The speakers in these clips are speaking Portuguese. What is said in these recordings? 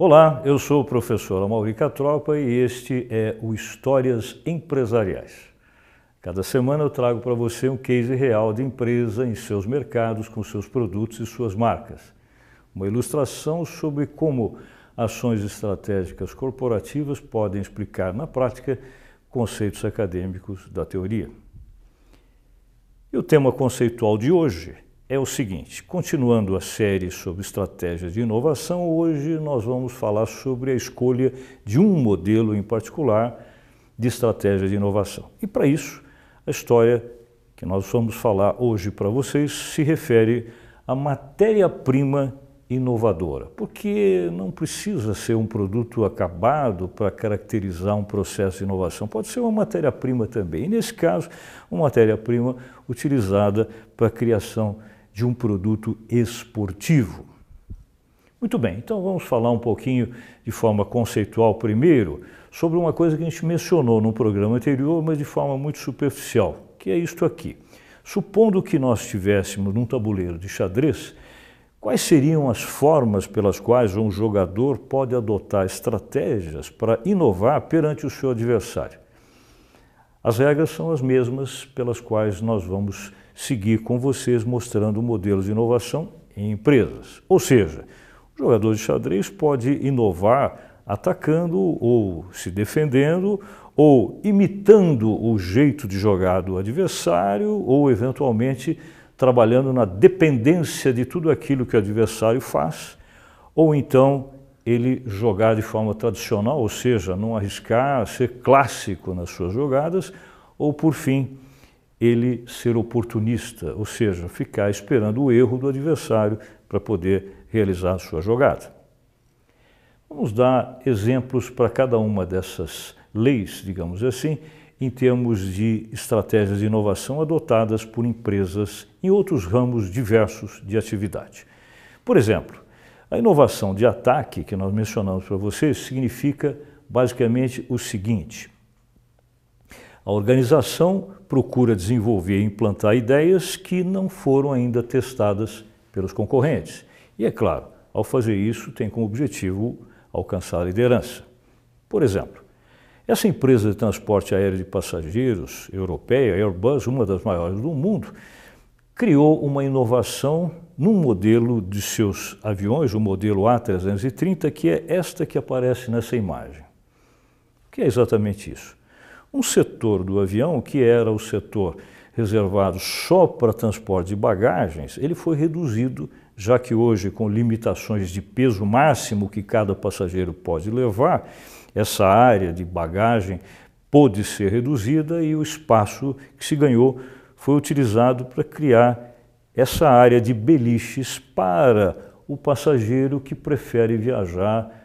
Olá, eu sou o professor Amaury Catropa e este é o Histórias Empresariais. Cada semana eu trago para você um case real de empresa em seus mercados com seus produtos e suas marcas. Uma ilustração sobre como ações estratégicas corporativas podem explicar na prática conceitos acadêmicos da teoria. E o tema conceitual de hoje é o seguinte: continuando a série sobre estratégias de inovação, hoje nós vamos falar sobre a escolha de um modelo em particular de estratégia de inovação. E para isso, a história que nós vamos falar hoje para vocês se refere à matéria-prima inovadora, porque não precisa ser um produto acabado para caracterizar um processo de inovação, pode ser uma matéria-prima também. E nesse caso, uma matéria-prima utilizada para a criação de um produto esportivo. Muito bem, então vamos falar um pouquinho de forma conceitual primeiro sobre uma coisa que a gente mencionou no programa anterior, mas de forma muito superficial, que é isto aqui. Supondo que nós estivéssemos num tabuleiro de xadrez, quais seriam as formas pelas quais um jogador pode adotar estratégias para inovar perante o seu adversário? As regras são as mesmas pelas quais nós vamos seguir com vocês mostrando modelos de inovação em empresas. Ou seja, o jogador de xadrez pode inovar atacando ou se defendendo ou imitando o jeito de jogar do adversário ou eventualmente trabalhando na dependência de tudo aquilo que o adversário faz, ou então ele jogar de forma tradicional, ou seja, não arriscar, ser clássico nas suas jogadas, ou por fim, ele ser oportunista, ou seja, ficar esperando o erro do adversário para poder realizar a sua jogada. Vamos dar exemplos para cada uma dessas leis, digamos assim, em termos de estratégias de inovação adotadas por empresas em outros ramos diversos de atividade. Por exemplo, a inovação de ataque que nós mencionamos para vocês significa basicamente o seguinte: a organização procura desenvolver e implantar ideias que não foram ainda testadas pelos concorrentes. E é claro, ao fazer isso, tem como objetivo alcançar a liderança. Por exemplo, essa empresa de transporte aéreo de passageiros europeia, Airbus, uma das maiores do mundo, criou uma inovação num modelo de seus aviões, o modelo A330, que é esta que aparece nessa imagem. O que é exatamente isso? Um setor do avião, que era o setor reservado só para transporte de bagagens, ele foi reduzido, já que hoje, com limitações de peso máximo que cada passageiro pode levar, essa área de bagagem pôde ser reduzida e o espaço que se ganhou foi utilizado para criar essa área de beliches para o passageiro que prefere viajar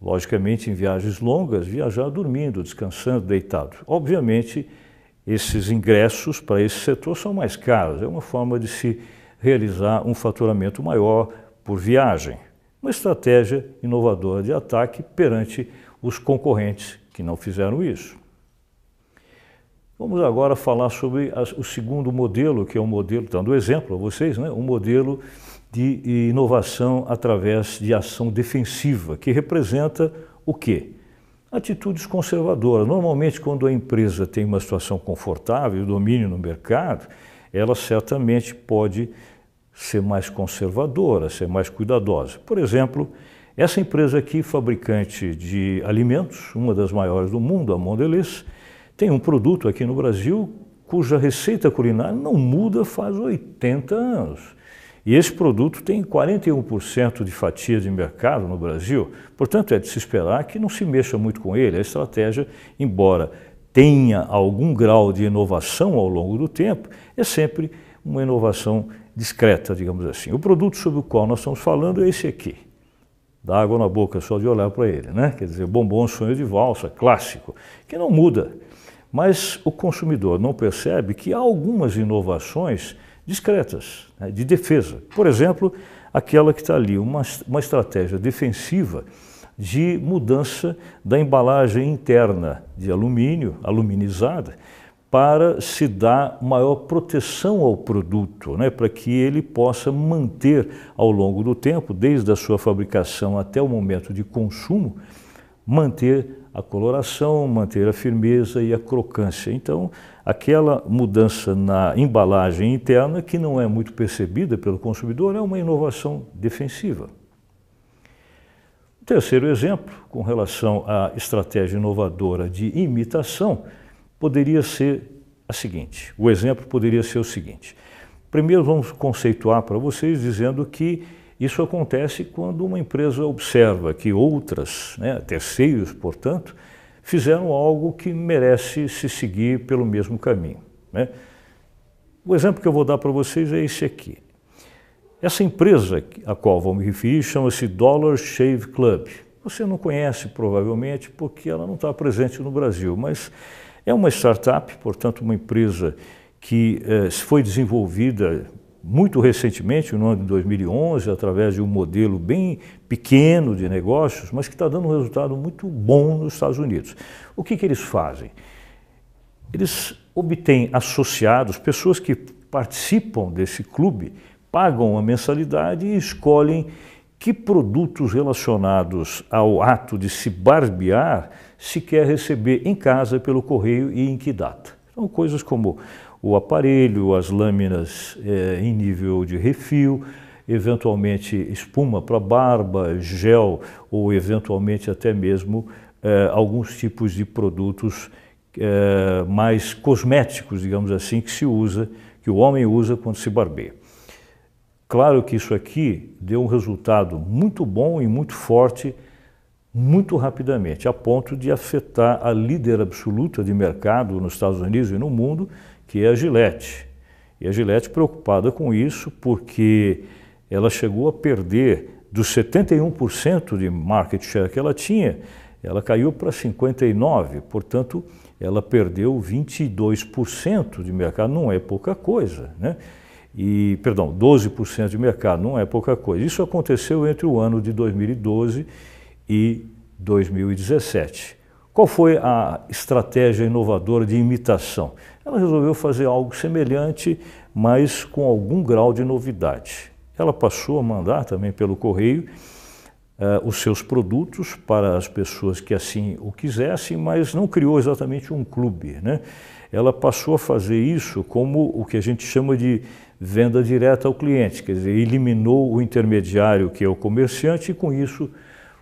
logicamente em viagens longas, viajar dormindo, descansando, deitado. Obviamente, esses ingressos para esse setor são mais caros, é uma forma de se realizar um faturamento maior por viagem. Uma estratégia inovadora de ataque perante os concorrentes que não fizeram isso. Vamos agora falar sobre o segundo modelo, que é um modelo, dando exemplo a vocês, né? um modelo de inovação através de ação defensiva, que representa o quê? Atitudes conservadoras. Normalmente, quando a empresa tem uma situação confortável, domínio no mercado, ela certamente pode ser mais conservadora, ser mais cuidadosa. Por exemplo, essa empresa aqui, fabricante de alimentos, uma das maiores do mundo, a Mondelez, tem um produto aqui no Brasil cuja receita culinária não muda faz 80 anos. E esse produto tem 41% de fatia de mercado no Brasil, portanto é de se esperar que não se mexa muito com ele. A estratégia, embora tenha algum grau de inovação ao longo do tempo, é sempre uma inovação discreta, digamos assim. O produto sobre o qual nós estamos falando é esse aqui. Dá água na boca só de olhar para ele, né? Quer dizer, bombom sonho de valsa, clássico, que não muda. Mas o consumidor não percebe que há algumas inovações discretas, né, de defesa. Por exemplo, aquela que está ali, uma, uma estratégia defensiva de mudança da embalagem interna de alumínio, aluminizada, para se dar maior proteção ao produto, né, para que ele possa manter ao longo do tempo, desde a sua fabricação até o momento de consumo, manter a coloração, manter a firmeza e a crocância. Então, aquela mudança na embalagem interna, que não é muito percebida pelo consumidor, é uma inovação defensiva. Terceiro exemplo, com relação à estratégia inovadora de imitação, poderia ser a seguinte: o exemplo poderia ser o seguinte. Primeiro, vamos conceituar para vocês dizendo que isso acontece quando uma empresa observa que outras, né, terceiros, portanto, fizeram algo que merece se seguir pelo mesmo caminho. Né? O exemplo que eu vou dar para vocês é esse aqui. Essa empresa a qual vou me referir chama-se Dollar Shave Club. Você não conhece provavelmente porque ela não está presente no Brasil, mas é uma startup, portanto, uma empresa que eh, foi desenvolvida muito recentemente, no ano de 2011, através de um modelo bem pequeno de negócios, mas que está dando um resultado muito bom nos Estados Unidos. O que, que eles fazem? Eles obtêm associados, pessoas que participam desse clube, pagam uma mensalidade e escolhem que produtos relacionados ao ato de se barbear se quer receber em casa pelo correio e em que data. São coisas como o aparelho, as lâminas é, em nível de refil, eventualmente espuma para barba, gel ou eventualmente até mesmo é, alguns tipos de produtos é, mais cosméticos, digamos assim, que se usa, que o homem usa quando se barbeia. Claro que isso aqui deu um resultado muito bom e muito forte muito rapidamente, a ponto de afetar a líder absoluta de mercado nos Estados Unidos e no mundo, que é a Gillette. E a Gillette preocupada com isso porque ela chegou a perder dos 71% de market share que ela tinha, ela caiu para 59%, portanto, ela perdeu 22% de mercado, não é pouca coisa, né? E, perdão, 12% de mercado, não é pouca coisa. Isso aconteceu entre o ano de 2012 e 2017. Qual foi a estratégia inovadora de imitação? Ela resolveu fazer algo semelhante, mas com algum grau de novidade. Ela passou a mandar também pelo correio uh, os seus produtos para as pessoas que assim o quisessem, mas não criou exatamente um clube. Né? Ela passou a fazer isso como o que a gente chama de venda direta ao cliente, quer dizer, eliminou o intermediário que é o comerciante e com isso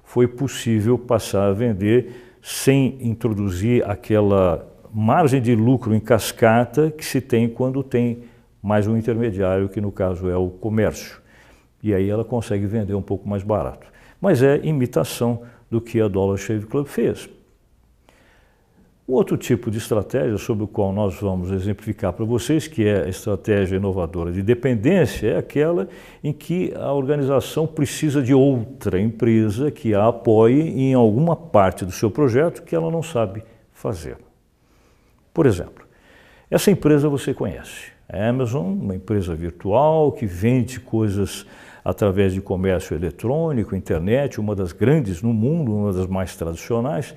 foi possível passar a vender sem introduzir aquela margem de lucro em cascata que se tem quando tem mais um intermediário, que no caso é o comércio. E aí ela consegue vender um pouco mais barato. Mas é imitação do que a Dollar Shave Club fez. O outro tipo de estratégia sobre o qual nós vamos exemplificar para vocês, que é a estratégia inovadora de dependência, é aquela em que a organização precisa de outra empresa que a apoie em alguma parte do seu projeto que ela não sabe fazer. Por exemplo, essa empresa você conhece, a Amazon, uma empresa virtual que vende coisas através de comércio eletrônico, internet, uma das grandes no mundo, uma das mais tradicionais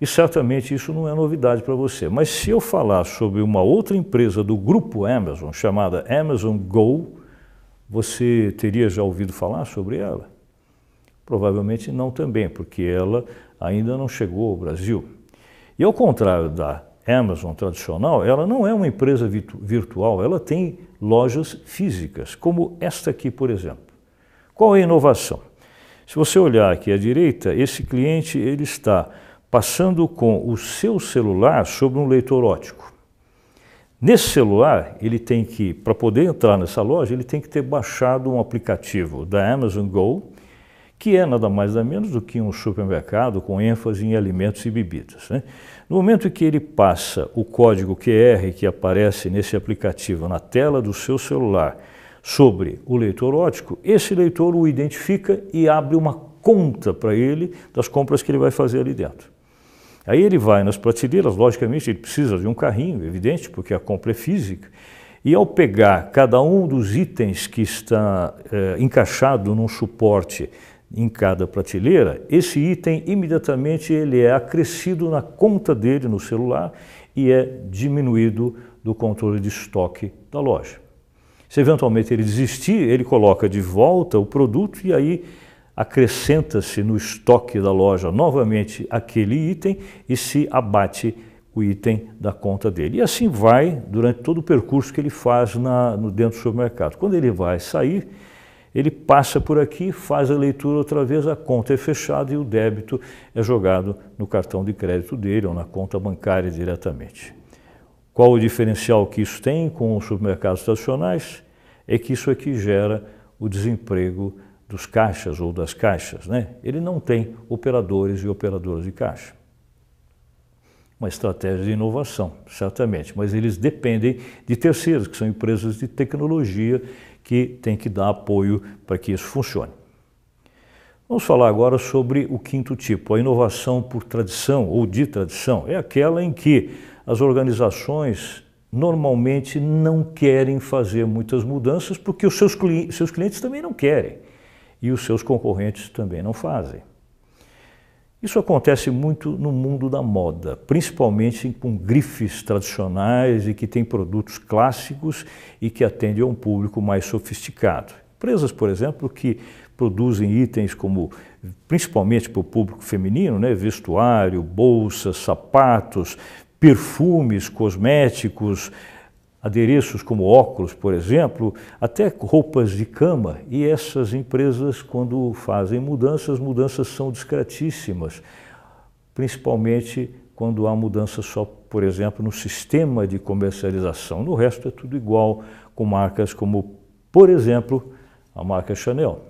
e certamente isso não é novidade para você. Mas se eu falar sobre uma outra empresa do grupo Amazon, chamada Amazon Go, você teria já ouvido falar sobre ela? Provavelmente não também, porque ela ainda não chegou ao Brasil. E ao contrário da Amazon tradicional, ela não é uma empresa virtual, ela tem lojas físicas, como esta aqui, por exemplo. Qual é a inovação? Se você olhar aqui à direita, esse cliente ele está passando com o seu celular sobre um leitor ótico. Nesse celular, ele tem que, para poder entrar nessa loja, ele tem que ter baixado um aplicativo da Amazon Go, que é nada mais nada menos do que um supermercado com ênfase em alimentos e bebidas. Né? No momento em que ele passa o código QR que aparece nesse aplicativo na tela do seu celular sobre o leitor ótico, esse leitor o identifica e abre uma conta para ele das compras que ele vai fazer ali dentro. Aí ele vai nas prateleiras, logicamente ele precisa de um carrinho, evidente, porque a compra é física. E ao pegar cada um dos itens que está é, encaixado num suporte em cada prateleira, esse item imediatamente ele é acrescido na conta dele no celular e é diminuído do controle de estoque da loja. Se eventualmente ele desistir, ele coloca de volta o produto e aí acrescenta-se no estoque da loja novamente aquele item e se abate o item da conta dele. E assim vai durante todo o percurso que ele faz na, no dentro do supermercado. Quando ele vai sair, ele passa por aqui, faz a leitura outra vez, a conta é fechada e o débito é jogado no cartão de crédito dele ou na conta bancária diretamente. Qual o diferencial que isso tem com os supermercados tradicionais? É que isso aqui gera o desemprego dos caixas ou das caixas, né? ele não tem operadores e operadoras de caixa. Uma estratégia de inovação, certamente, mas eles dependem de terceiros, que são empresas de tecnologia que têm que dar apoio para que isso funcione. Vamos falar agora sobre o quinto tipo, a inovação por tradição ou de tradição. É aquela em que as organizações normalmente não querem fazer muitas mudanças porque os seus, seus clientes também não querem e os seus concorrentes também não fazem. Isso acontece muito no mundo da moda, principalmente com grifes tradicionais e que têm produtos clássicos e que atendem a um público mais sofisticado. Empresas, por exemplo, que produzem itens como, principalmente para o público feminino, né, vestuário, bolsas, sapatos, perfumes, cosméticos, adereços como óculos, por exemplo, até roupas de cama. E essas empresas, quando fazem mudanças, mudanças são discretíssimas, principalmente quando há mudança só, por exemplo, no sistema de comercialização. No resto é tudo igual, com marcas como, por exemplo, a marca Chanel.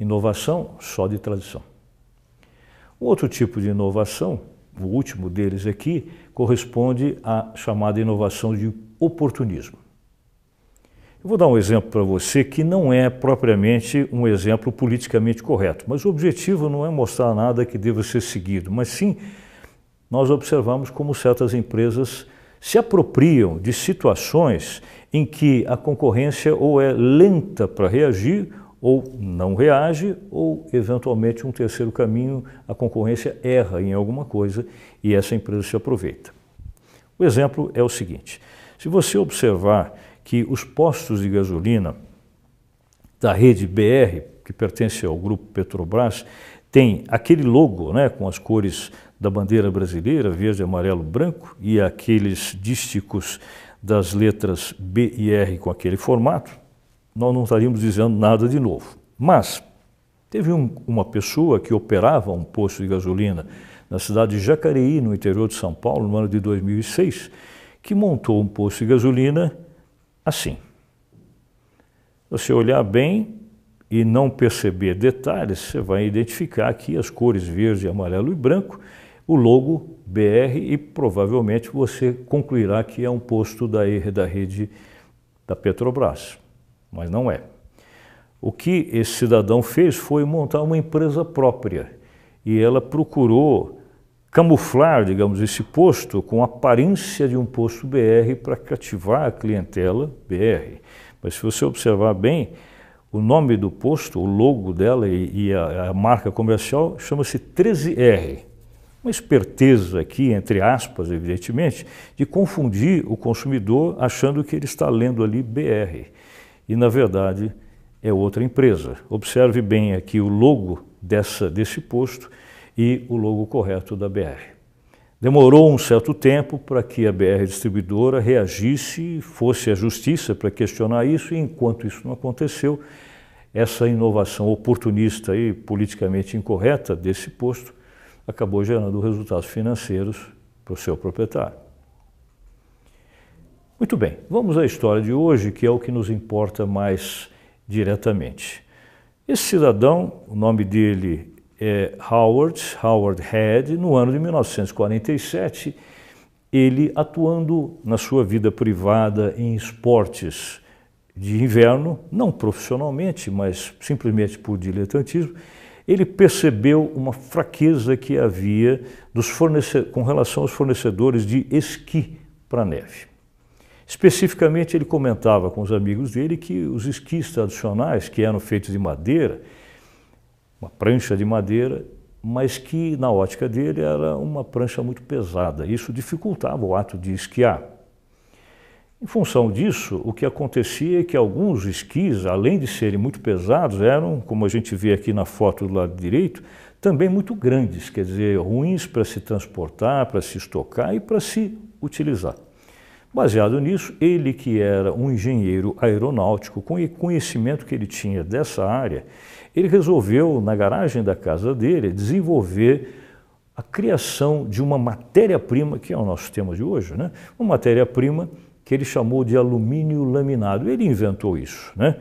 Inovação só de tradição. Um outro tipo de inovação o último deles aqui, corresponde à chamada inovação de oportunismo. Eu vou dar um exemplo para você que não é propriamente um exemplo politicamente correto, mas o objetivo não é mostrar nada que deva ser seguido, mas sim nós observamos como certas empresas se apropriam de situações em que a concorrência ou é lenta para reagir ou não reage, ou eventualmente um terceiro caminho, a concorrência erra em alguma coisa e essa empresa se aproveita. O exemplo é o seguinte: se você observar que os postos de gasolina da rede BR, que pertence ao grupo Petrobras, tem aquele logo né, com as cores da bandeira brasileira, verde, amarelo, branco, e aqueles dísticos das letras B e R com aquele formato, nós não estaríamos dizendo nada de novo. Mas teve um, uma pessoa que operava um posto de gasolina na cidade de Jacareí, no interior de São Paulo, no ano de 2006, que montou um posto de gasolina assim. Você olhar bem e não perceber detalhes, você vai identificar aqui as cores verde, amarelo e branco, o logo BR e provavelmente você concluirá que é um posto da, da rede da Petrobras mas não é. O que esse cidadão fez foi montar uma empresa própria e ela procurou camuflar, digamos, esse posto com a aparência de um posto BR para cativar a clientela BR. Mas se você observar bem, o nome do posto, o logo dela e, e a, a marca comercial chama-se 13R. Uma esperteza aqui, entre aspas, evidentemente, de confundir o consumidor achando que ele está lendo ali BR e, na verdade, é outra empresa. Observe bem aqui o logo dessa, desse posto e o logo correto da BR. Demorou um certo tempo para que a BR distribuidora reagisse, fosse à justiça para questionar isso, e enquanto isso não aconteceu, essa inovação oportunista e politicamente incorreta desse posto acabou gerando resultados financeiros para o seu proprietário. Muito bem, vamos à história de hoje, que é o que nos importa mais diretamente. Esse cidadão, o nome dele é Howard, Howard Head, no ano de 1947, ele atuando na sua vida privada em esportes de inverno, não profissionalmente, mas simplesmente por diletantismo, ele percebeu uma fraqueza que havia com relação aos fornecedores de esqui para neve. Especificamente, ele comentava com os amigos dele que os esquis tradicionais, que eram feitos de madeira, uma prancha de madeira, mas que na ótica dele era uma prancha muito pesada. Isso dificultava o ato de esquiar. Em função disso, o que acontecia é que alguns esquis, além de serem muito pesados, eram, como a gente vê aqui na foto do lado direito, também muito grandes, quer dizer, ruins para se transportar, para se estocar e para se utilizar. Baseado nisso, ele que era um engenheiro aeronáutico, com o conhecimento que ele tinha dessa área, ele resolveu, na garagem da casa dele, desenvolver a criação de uma matéria-prima, que é o nosso tema de hoje, né? uma matéria-prima que ele chamou de alumínio laminado. Ele inventou isso. Né?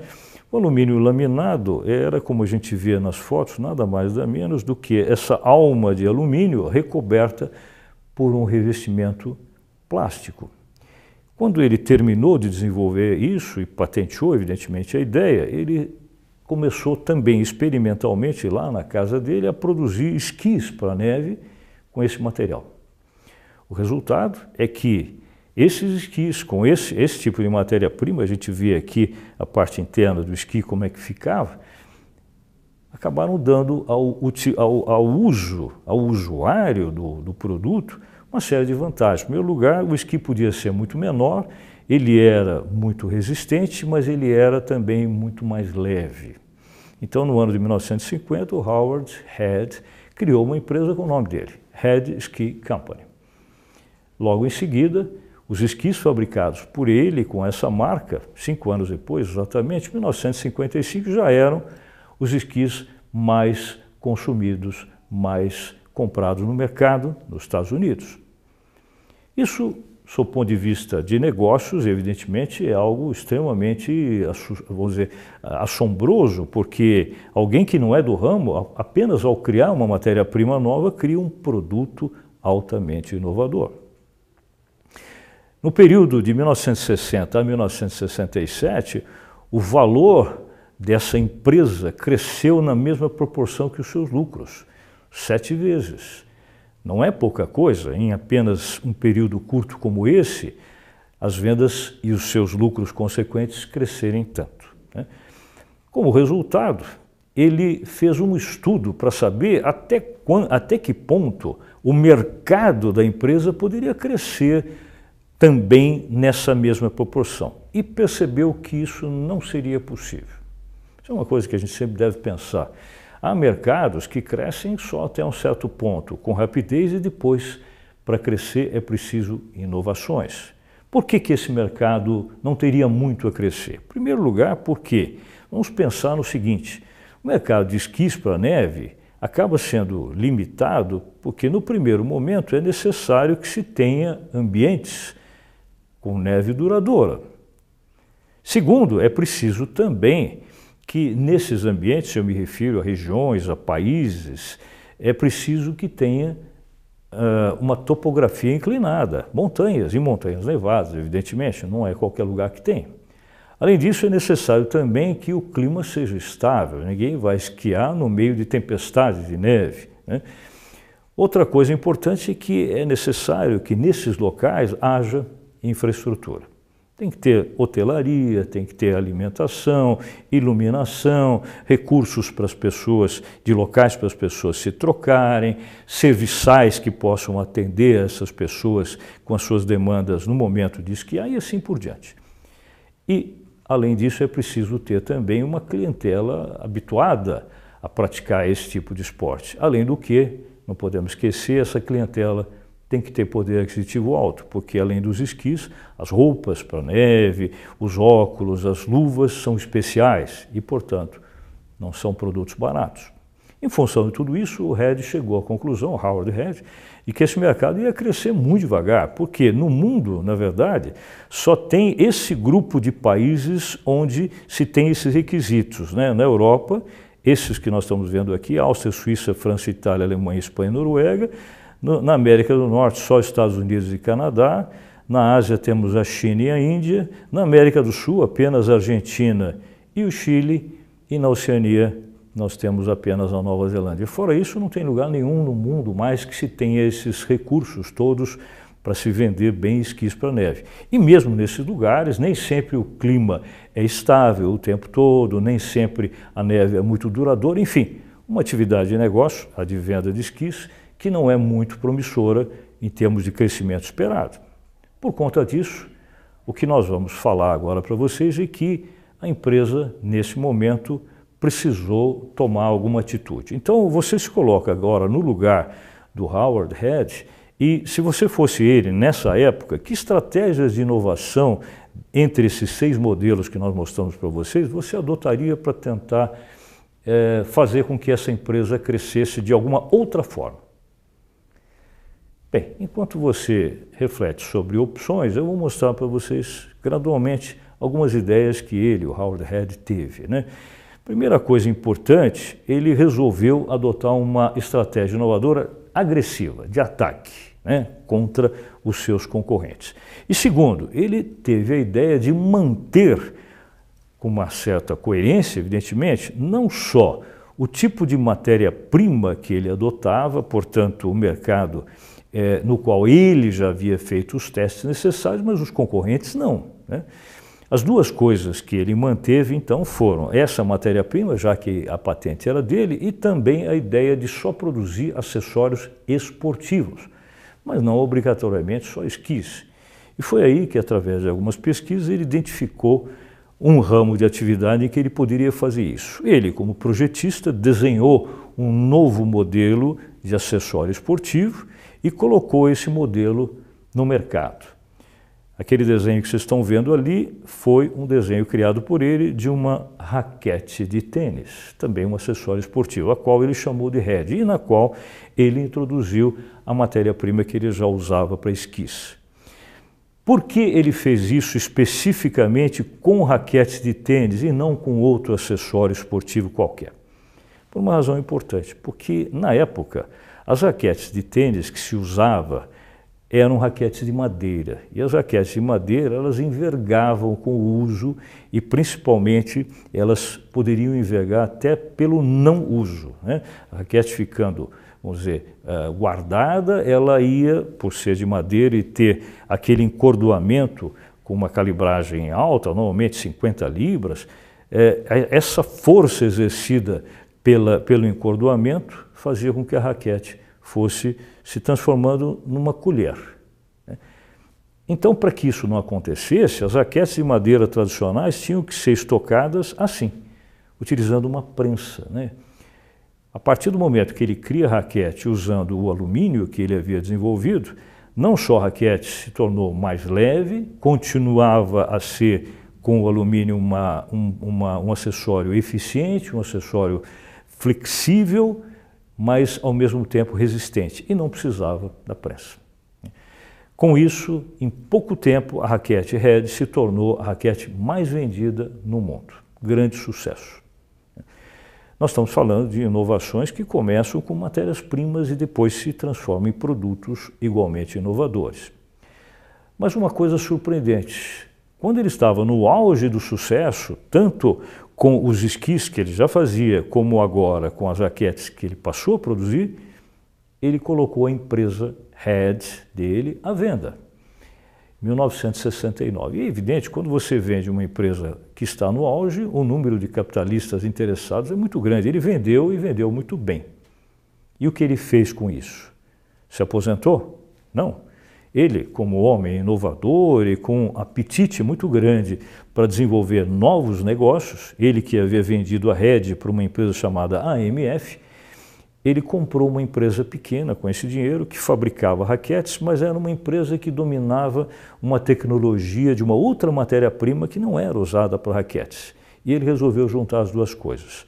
O alumínio laminado era, como a gente vê nas fotos, nada mais nada menos do que essa alma de alumínio recoberta por um revestimento plástico. Quando ele terminou de desenvolver isso e patenteou, evidentemente, a ideia, ele começou também experimentalmente lá na casa dele a produzir esquis para neve com esse material. O resultado é que esses esquis, com esse, esse tipo de matéria-prima, a gente vê aqui a parte interna do esqui como é que ficava, acabaram dando ao, ao, ao uso, ao usuário do, do produto, uma série de vantagens. Em primeiro lugar, o esqui podia ser muito menor ele era muito resistente, mas ele era também muito mais leve. Então, no ano de 1950, o Howard Head criou uma empresa com o nome dele, Head Ski Company. Logo em seguida, os esquis fabricados por ele com essa marca, cinco anos depois, exatamente, 1955, já eram os esquis mais consumidos, mais comprados no mercado nos Estados Unidos. Isso sob o ponto de vista de negócios, evidentemente, é algo extremamente, vamos dizer, assombroso, porque alguém que não é do ramo, apenas ao criar uma matéria-prima nova, cria um produto altamente inovador. No período de 1960 a 1967, o valor dessa empresa cresceu na mesma proporção que os seus lucros, sete vezes. Não é pouca coisa, em apenas um período curto como esse, as vendas e os seus lucros consequentes crescerem tanto. Né? Como resultado, ele fez um estudo para saber até, quando, até que ponto o mercado da empresa poderia crescer também nessa mesma proporção. E percebeu que isso não seria possível. Isso é uma coisa que a gente sempre deve pensar. Há mercados que crescem só até um certo ponto, com rapidez, e depois, para crescer, é preciso inovações. Por que, que esse mercado não teria muito a crescer? Em primeiro lugar, porque vamos pensar no seguinte: o mercado de esquis para neve acaba sendo limitado porque, no primeiro momento, é necessário que se tenha ambientes com neve duradoura. Segundo, é preciso também que nesses ambientes, eu me refiro a regiões, a países, é preciso que tenha uh, uma topografia inclinada, montanhas e montanhas nevadas, evidentemente, não é qualquer lugar que tem. Além disso, é necessário também que o clima seja estável, ninguém vai esquiar no meio de tempestades de neve. Né? Outra coisa importante é que é necessário que nesses locais haja infraestrutura. Tem que ter hotelaria, tem que ter alimentação, iluminação, recursos para as pessoas, de locais para as pessoas se trocarem, serviçais que possam atender essas pessoas com as suas demandas no momento de esquiar e assim por diante. E, além disso, é preciso ter também uma clientela habituada a praticar esse tipo de esporte. Além do que, não podemos esquecer, essa clientela tem que ter poder aquisitivo alto, porque além dos esquis, as roupas para neve, os óculos, as luvas são especiais e, portanto, não são produtos baratos. Em função de tudo isso, o Red chegou à conclusão, Howard Red, de que esse mercado ia crescer muito devagar, porque no mundo, na verdade, só tem esse grupo de países onde se tem esses requisitos. Né? Na Europa, esses que nós estamos vendo aqui, Áustria, Suíça, França, Itália, Alemanha, Espanha e Noruega, no, na América do Norte, só Estados Unidos e Canadá. Na Ásia temos a China e a Índia. Na América do Sul, apenas a Argentina e o Chile. E na Oceania, nós temos apenas a Nova Zelândia. Fora isso, não tem lugar nenhum no mundo mais que se tenha esses recursos todos para se vender bem esquis para neve. E mesmo nesses lugares, nem sempre o clima é estável o tempo todo, nem sempre a neve é muito duradoura, enfim, uma atividade de negócio, a de venda de esquis, que não é muito promissora em termos de crescimento esperado. Por conta disso, o que nós vamos falar agora para vocês é que a empresa, nesse momento, precisou tomar alguma atitude. Então, você se coloca agora no lugar do Howard Head e, se você fosse ele nessa época, que estratégias de inovação entre esses seis modelos que nós mostramos para vocês, você adotaria para tentar é, fazer com que essa empresa crescesse de alguma outra forma? Bem, enquanto você reflete sobre opções, eu vou mostrar para vocês gradualmente algumas ideias que ele, o Howard Head, teve. Né? Primeira coisa importante, ele resolveu adotar uma estratégia inovadora agressiva, de ataque, né? contra os seus concorrentes. E segundo, ele teve a ideia de manter, com uma certa coerência, evidentemente, não só o tipo de matéria-prima que ele adotava, portanto, o mercado é, no qual ele já havia feito os testes necessários, mas os concorrentes não. Né? As duas coisas que ele manteve, então, foram essa matéria-prima, já que a patente era dele, e também a ideia de só produzir acessórios esportivos, mas não obrigatoriamente só esquis. E foi aí que, através de algumas pesquisas, ele identificou um ramo de atividade em que ele poderia fazer isso. Ele, como projetista, desenhou um novo modelo de acessório esportivo e colocou esse modelo no mercado. Aquele desenho que vocês estão vendo ali foi um desenho criado por ele de uma raquete de tênis, também um acessório esportivo, a qual ele chamou de head e na qual ele introduziu a matéria-prima que ele já usava para esquis. Por que ele fez isso especificamente com raquetes de tênis e não com outro acessório esportivo qualquer? Por uma razão importante, porque na época as raquetes de tênis que se usava eram raquetes de madeira. E as raquetes de madeira, elas envergavam com o uso e principalmente elas poderiam envergar até pelo não uso. Né? A raquete ficando, vamos dizer, uh, guardada, ela ia, por ser de madeira e ter aquele encordoamento com uma calibragem alta, normalmente 50 libras, é, essa força exercida pela, pelo encordoamento fazia com que a raquete fosse se transformando numa colher. Né? Então, para que isso não acontecesse, as raquetes de madeira tradicionais tinham que ser estocadas assim, utilizando uma prensa. Né? A partir do momento que ele cria a raquete usando o alumínio que ele havia desenvolvido, não só a raquete se tornou mais leve, continuava a ser com o alumínio uma, um, uma, um acessório eficiente, um acessório flexível, mas ao mesmo tempo resistente, e não precisava da prensa. Com isso, em pouco tempo, a raquete Red se tornou a raquete mais vendida no mundo. Grande sucesso. Nós estamos falando de inovações que começam com matérias-primas e depois se transformam em produtos igualmente inovadores. Mas uma coisa surpreendente, quando ele estava no auge do sucesso, tanto com os esquis que ele já fazia, como agora com as raquetes que ele passou a produzir, ele colocou a empresa Head dele à venda. 1969. E é evidente, quando você vende uma empresa que está no auge, o número de capitalistas interessados é muito grande. Ele vendeu e vendeu muito bem. E o que ele fez com isso? Se aposentou? Não. Ele, como homem inovador e com apetite muito grande para desenvolver novos negócios, ele que havia vendido a rede para uma empresa chamada AMF, ele comprou uma empresa pequena com esse dinheiro que fabricava raquetes, mas era uma empresa que dominava uma tecnologia de uma outra matéria-prima que não era usada para raquetes. E ele resolveu juntar as duas coisas.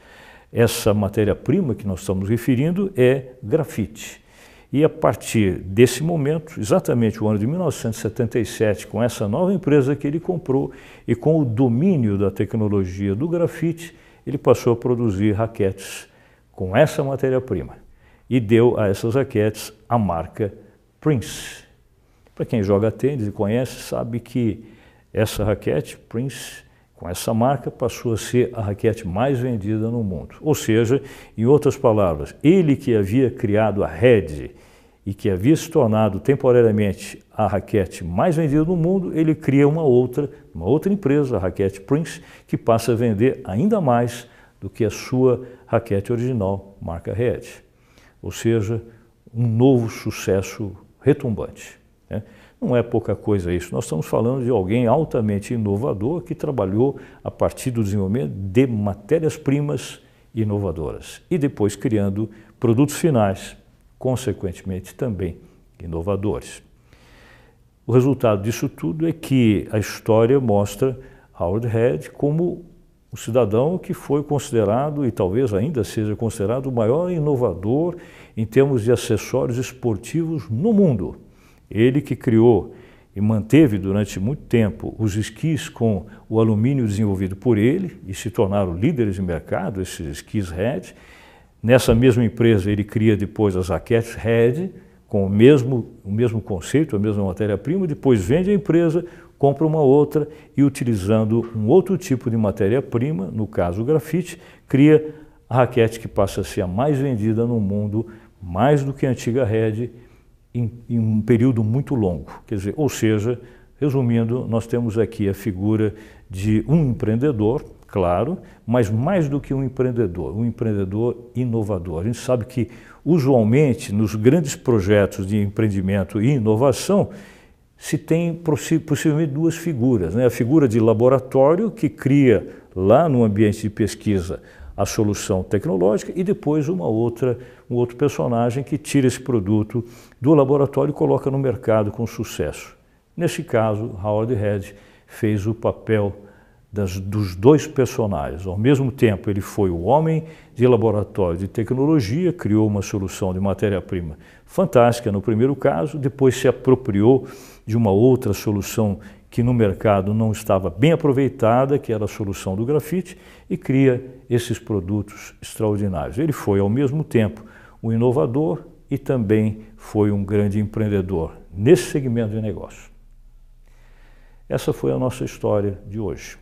Essa matéria-prima que nós estamos referindo é grafite. E a partir desse momento, exatamente o ano de 1977, com essa nova empresa que ele comprou e com o domínio da tecnologia do grafite, ele passou a produzir raquetes com essa matéria-prima e deu a essas raquetes a marca Prince. Para quem joga tênis e conhece, sabe que essa raquete, Prince, com essa marca, passou a ser a raquete mais vendida no mundo. Ou seja, em outras palavras, ele que havia criado a Red e que havia se tornado temporariamente a raquete mais vendida no mundo, ele cria uma outra, uma outra empresa, a raquete Prince, que passa a vender ainda mais do que a sua raquete original, marca Red. Ou seja, um novo sucesso retumbante. Né? Não é pouca coisa isso. Nós estamos falando de alguém altamente inovador que trabalhou a partir do desenvolvimento de matérias-primas inovadoras e depois criando produtos finais, consequentemente também inovadores. O resultado disso tudo é que a história mostra Howard Head como um cidadão que foi considerado e talvez ainda seja considerado o maior inovador em termos de acessórios esportivos no mundo. Ele que criou e manteve durante muito tempo os esquis com o alumínio desenvolvido por ele e se tornaram líderes de mercado, esses esquis Red. Nessa mesma empresa ele cria depois as raquetes Red, com o mesmo, o mesmo conceito, a mesma matéria-prima, depois vende a empresa, compra uma outra e utilizando um outro tipo de matéria-prima, no caso o grafite, cria a raquete que passa a ser a mais vendida no mundo, mais do que a antiga Red, em, em um período muito longo. Quer dizer, ou seja, resumindo, nós temos aqui a figura de um empreendedor, claro, mas mais do que um empreendedor, um empreendedor inovador. A gente sabe que, usualmente, nos grandes projetos de empreendimento e inovação, se tem possivelmente duas figuras. Né? A figura de laboratório, que cria lá no ambiente de pesquisa a solução tecnológica, e depois uma outra, um outro personagem que tira esse produto do laboratório e coloca no mercado com sucesso. Nesse caso, Howard Head fez o papel das, dos dois personagens. Ao mesmo tempo, ele foi o homem de laboratório de tecnologia, criou uma solução de matéria-prima fantástica no primeiro caso, depois se apropriou de uma outra solução que no mercado não estava bem aproveitada, que era a solução do grafite, e cria esses produtos extraordinários. Ele foi, ao mesmo tempo, um inovador e também foi um grande empreendedor nesse segmento de negócio. Essa foi a nossa história de hoje.